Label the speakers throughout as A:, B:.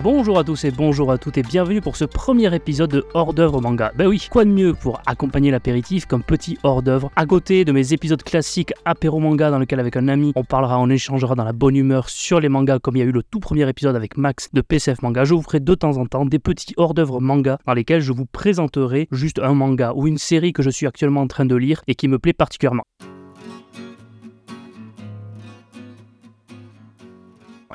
A: Bonjour à tous et bonjour à toutes et bienvenue pour ce premier épisode de Hors d'œuvre manga. Ben oui, quoi de mieux pour accompagner l'apéritif comme petit hors d'œuvre à côté de mes épisodes classiques apéro manga dans lequel avec un ami on parlera, on échangera dans la bonne humeur sur les mangas comme il y a eu le tout premier épisode avec Max de PCF Manga. Je vous ferai de temps en temps des petits hors d'œuvre manga dans lesquels je vous présenterai juste un manga ou une série que je suis actuellement en train de lire et qui me plaît particulièrement.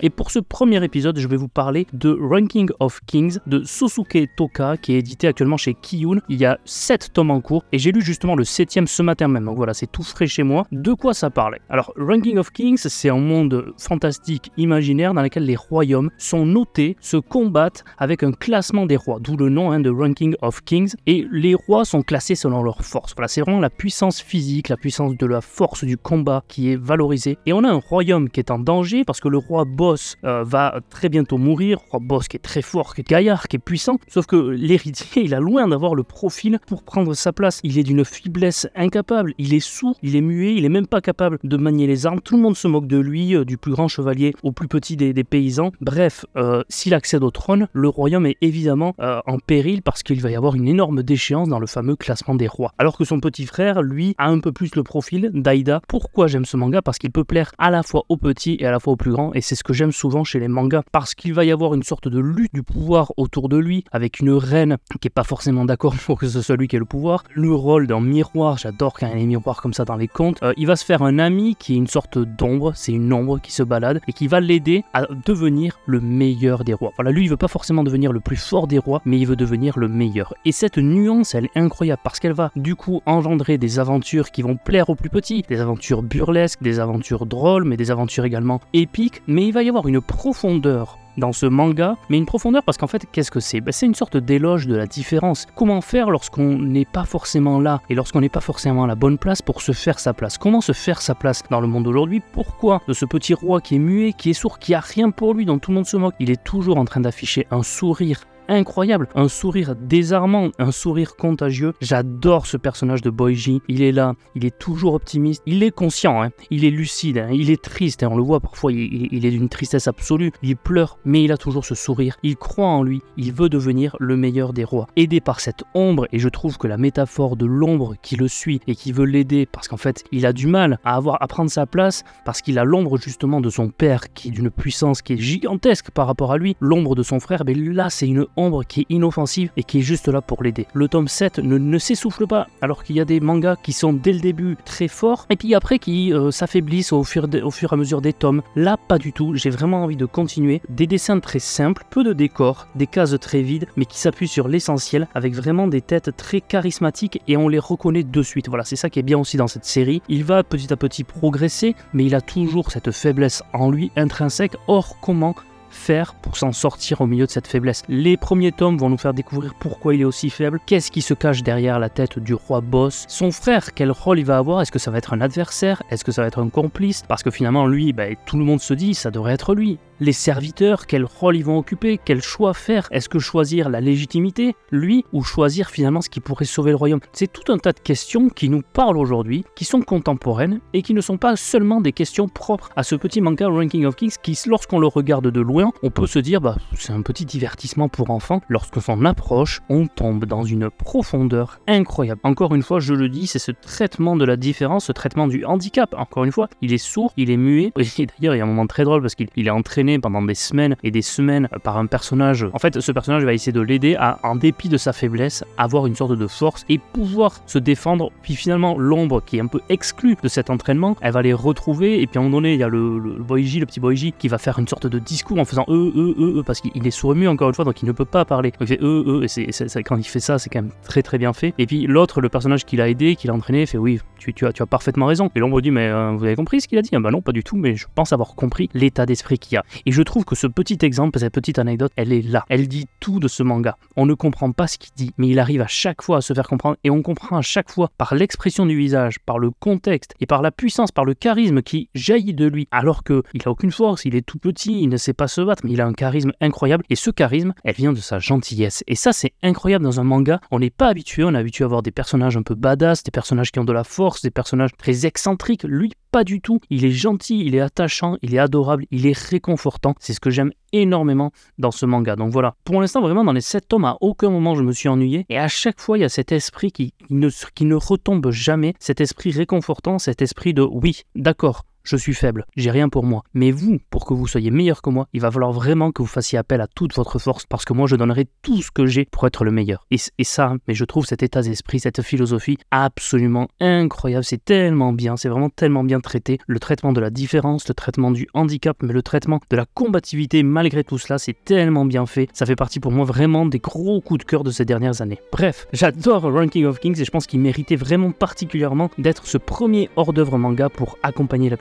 A: Et pour ce premier épisode, je vais vous parler de Ranking of Kings de Sosuke Toka qui est édité actuellement chez Kiyun. Il y a 7 tomes en cours et j'ai lu justement le 7 ce matin même. Donc voilà, c'est tout frais chez moi. De quoi ça parlait? Alors, Ranking of Kings, c'est un monde fantastique, imaginaire dans lequel les royaumes sont notés, se combattent avec un classement des rois, d'où le nom hein, de Ranking of Kings. Et les rois sont classés selon leur force. Voilà, c'est vraiment la puissance physique, la puissance de la force du combat qui est valorisée. Et on a un royaume qui est en danger parce que le roi boss euh, va très bientôt mourir, roi Boss qui est très fort, qui est gaillard, qui est puissant, sauf que l'héritier, il a loin d'avoir le profil pour prendre sa place. Il est d'une faiblesse incapable, il est sourd, il est muet, il est même pas capable de manier les armes. Tout le monde se moque de lui, euh, du plus grand chevalier au plus petit des, paysans. Bref, euh, s'il accède au trône, le royaume est évidemment en péril parce qu'il va y avoir une énorme déchéance dans le fameux classement des rois. Alors que son petit frère, lui, a un peu plus le profil d'Aïda. Pourquoi j'aime ce manga? Parce qu'il peut plaire à la fois aux petits et à la fois aux plus grands, et c'est ce que j'aime souvent chez les mangas parce qu'il va y avoir une sorte de lutte du pouvoir autour de lui avec une reine qui est pas forcément d'accord pour que ce soit lui qui ait le pouvoir. Le rôle d'un miroir, j'adore quand il y a des miroirs comme ça dans les contes. Euh, il va se faire un ami qui est une sorte d'ombre, c'est une ombre qui se balade et qui va l'aider à devenir le meilleur des rois. Voilà, lui il veut pas forcément devenir le plus fort des rois, mais il veut devenir le meilleur. Et cette nuance, elle est incroyable parce qu'elle va du coup engendrer des aventures qui vont plaire aux plus petits, des aventures burlesques, des aventures drôles, mais des aventures également épiques. Mais il va y avoir une profondeur dans ce manga, mais une profondeur parce qu'en fait, qu'est-ce que c'est? Ben, C'est une sorte d'éloge de la différence. Comment faire lorsqu'on n'est pas forcément là et lorsqu'on n'est pas forcément à la bonne place pour se faire sa place? Comment se faire sa place dans le monde d'aujourd'hui? Pourquoi de ce petit roi qui est muet, qui est sourd, qui a rien pour lui, dont tout le monde se moque, il est toujours en train d'afficher un sourire incroyable, un sourire désarmant, un sourire contagieux. J'adore ce personnage de Boiji. Il est là, il est toujours optimiste, il est conscient, hein. il est lucide, hein. il est triste. Hein. On le voit parfois, il, est d'une tristesse absolue. Il pleure, mais il a toujours ce sourire. Il croit en lui, il veut devenir le meilleur des rois. Aidé par cette ombre, et je trouve que la métaphore de l'ombre qui le suit et qui veut l'aider, parce qu'en fait, il a du mal à avoir à prendre sa place, parce qu'il a l'ombre justement de son père, qui est d'une puissance qui est gigantesque par rapport à lui. L'ombre de son frère, mais là, c'est une ombre qui est inoffensive et qui est juste là pour l'aider. Le tome 7 ne, s'essouffle pas, alors qu'il y a des mangas qui sont dès le début très forts et puis après qui euh, s'affaiblissent au fur, au fur et à mesure des tomes. Là, pas du tout. J'ai vraiment envie de continuer. Des dessins très simples, peu de décors, des cases très vides, mais qui s'appuient sur l'essentiel avec vraiment des têtes très charismatiques et on les reconnaît de suite. Voilà, c'est ça qui est bien aussi dans cette série. Il va petit à petit progresser, mais il a toujours cette faiblesse en lui intrinsèque. Or, comment faire pour s'en sortir au milieu de cette faiblesse. Les premiers tomes vont nous faire découvrir pourquoi il est aussi faible, qu'est-ce qui se cache derrière la tête du roi boss, son frère, quel rôle il va avoir, est-ce que ça va être un adversaire, est-ce que ça va être un complice, parce que finalement lui, bah, tout le monde se dit ça devrait être lui. Les serviteurs, quel rôle ils vont occuper, quel choix faire, est-ce que choisir la légitimité, lui, ou choisir finalement ce qui pourrait sauver le royaume? C'est tout un tas de questions qui nous parlent aujourd'hui, qui sont contemporaines et qui ne sont pas seulement des questions propres à ce petit manga Ranking of Kings qui, lorsqu'on le regarde de loin, on peut se dire bah c'est un petit divertissement pour enfants. Lorsque s'en approche, on tombe dans une profondeur incroyable. Encore une fois, je le dis, c'est ce traitement de la différence, ce traitement du handicap. Encore une fois, il est sourd, il est muet. Et d'ailleurs, il y a un moment très drôle parce qu'il est pendant des semaines et des semaines par un personnage. En fait, ce personnage va essayer de l'aider à, en dépit de sa faiblesse, avoir une sorte de force et pouvoir se défendre. Puis finalement, l'ombre qui est un peu exclue de cet entraînement, elle va les retrouver. Et puis à un moment donné, il y a le, le, le Boiji, le petit Boiji, qui va faire une sorte de discours en faisant eux, eux, eux, eux, parce qu'il est sourd-mu encore une fois, donc il ne peut pas parler. il fait eux, eux, et quand il fait ça, c'est quand même très très bien fait. Et puis l'autre, le personnage qui l'a aidé, qui l'a entraîné, fait oui, tu, tu, as, tu as parfaitement raison. Et l'ombre dit, mais euh, vous avez compris ce qu'il a dit? Ah, Bah non, pas du tout, mais je pense avoir compris l'état d'esprit qu'il y a. Et je trouve que ce petit exemple, cette petite anecdote, elle est là. Elle dit tout de ce manga. On ne comprend pas ce qu'il dit, mais il arrive à chaque fois à se faire comprendre, et on comprend à chaque fois par l'expression du visage, par le contexte, et par la puissance, par le charisme qui jaillit de lui, alors qu'il a aucune force, il est tout petit, il ne sait pas se battre, mais il a un charisme incroyable. Et ce charisme, elle vient de sa gentillesse. Et ça, c'est incroyable dans un manga. On n'est pas habitué, on est habitué à avoir des personnages un peu badass, des personnages qui ont de la force, des personnages très excentriques. Lui, pas du tout. Il est gentil, il est attachant, il est adorable, il est réconfortant. C'est ce que j'aime énormément dans ce manga. Donc voilà, pour l'instant, vraiment, dans les 7 tomes, à aucun moment je me suis ennuyé. Et à chaque fois, il y a cet esprit qui ne retombe jamais, cet esprit réconfortant, cet esprit de oui, d'accord, je suis faible, j'ai rien pour moi. Mais vous, pour que vous soyez meilleur que moi, il va falloir vraiment que vous fassiez appel à toute votre force parce que moi je donnerai tout ce que j'ai pour être le meilleur. Et, ça, mais je trouve cet état d'esprit, cette philosophie absolument incroyable. C'est tellement bien, c'est vraiment tellement bien traité. Le traitement de la différence, le traitement du handicap, mais le traitement de la combativité malgré tout cela, c'est tellement bien fait. Ça fait partie pour moi vraiment des gros coups de cœur de ces dernières années. Bref, j'adore Ranking of Kings et je pense qu'il méritait vraiment particulièrement d'être ce premier hors-d'œuvre manga pour accompagner la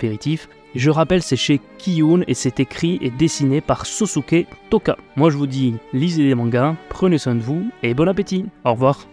A: je rappelle, c'est chez Kiyun et c'est écrit et dessiné par Sosuke Toka. Moi je vous dis, lisez les mangas, prenez soin de vous et bon appétit. Au revoir.